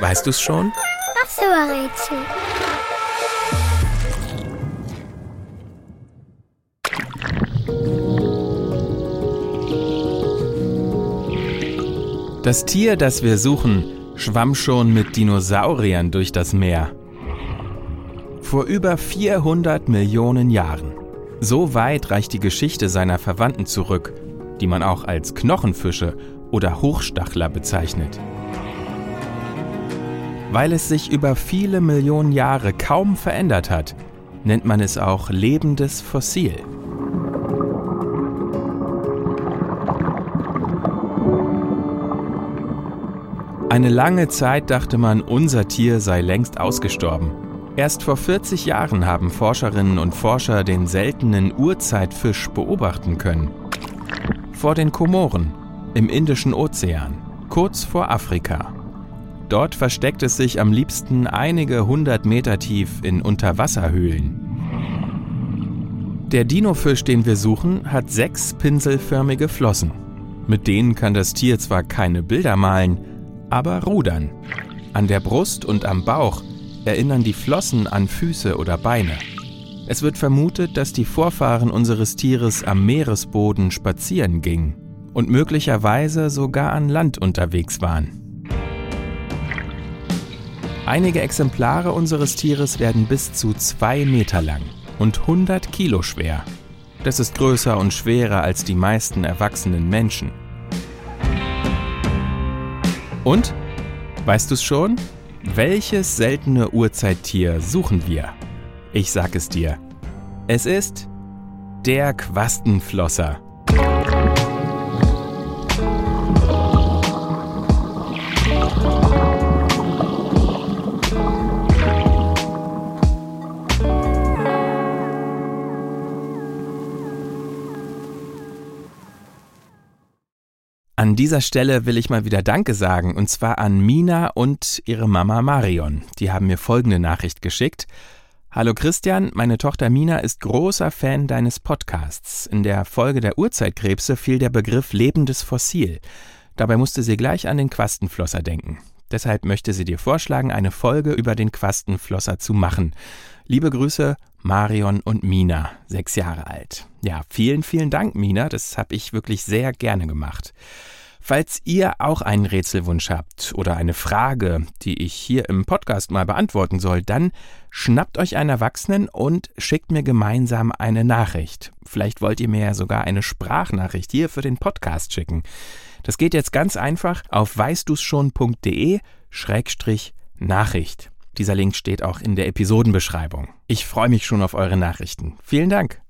Weißt du's schon? Ach so, Rätsel. Das Tier, das wir suchen, schwamm schon mit Dinosauriern durch das Meer. Vor über 400 Millionen Jahren. So weit reicht die Geschichte seiner Verwandten zurück, die man auch als Knochenfische oder Hochstachler bezeichnet. Weil es sich über viele Millionen Jahre kaum verändert hat, nennt man es auch lebendes Fossil. Eine lange Zeit dachte man, unser Tier sei längst ausgestorben. Erst vor 40 Jahren haben Forscherinnen und Forscher den seltenen Urzeitfisch beobachten können. Vor den Komoren, im Indischen Ozean, kurz vor Afrika. Dort versteckt es sich am liebsten einige hundert Meter tief in Unterwasserhöhlen. Der Dinofisch, den wir suchen, hat sechs pinselförmige Flossen. Mit denen kann das Tier zwar keine Bilder malen, aber rudern. An der Brust und am Bauch erinnern die Flossen an Füße oder Beine. Es wird vermutet, dass die Vorfahren unseres Tieres am Meeresboden spazieren gingen und möglicherweise sogar an Land unterwegs waren. Einige Exemplare unseres Tieres werden bis zu zwei Meter lang und 100 Kilo schwer. Das ist größer und schwerer als die meisten erwachsenen Menschen. Und? Weißt du es schon? Welches seltene Urzeittier suchen wir? Ich sag es dir. Es ist der Quastenflosser. An dieser Stelle will ich mal wieder Danke sagen, und zwar an Mina und ihre Mama Marion. Die haben mir folgende Nachricht geschickt. Hallo Christian, meine Tochter Mina ist großer Fan deines Podcasts. In der Folge der Urzeitkrebse fiel der Begriff lebendes Fossil. Dabei musste sie gleich an den Quastenflosser denken. Deshalb möchte sie dir vorschlagen, eine Folge über den Quastenflosser zu machen. Liebe Grüße, Marion und Mina, sechs Jahre alt. Ja, vielen, vielen Dank, Mina. Das habe ich wirklich sehr gerne gemacht. Falls ihr auch einen Rätselwunsch habt oder eine Frage, die ich hier im Podcast mal beantworten soll, dann schnappt euch einen Erwachsenen und schickt mir gemeinsam eine Nachricht. Vielleicht wollt ihr mir ja sogar eine Sprachnachricht hier für den Podcast schicken. Das geht jetzt ganz einfach auf weißduschon.de Schrägstrich Nachricht. Dieser Link steht auch in der Episodenbeschreibung. Ich freue mich schon auf eure Nachrichten. Vielen Dank.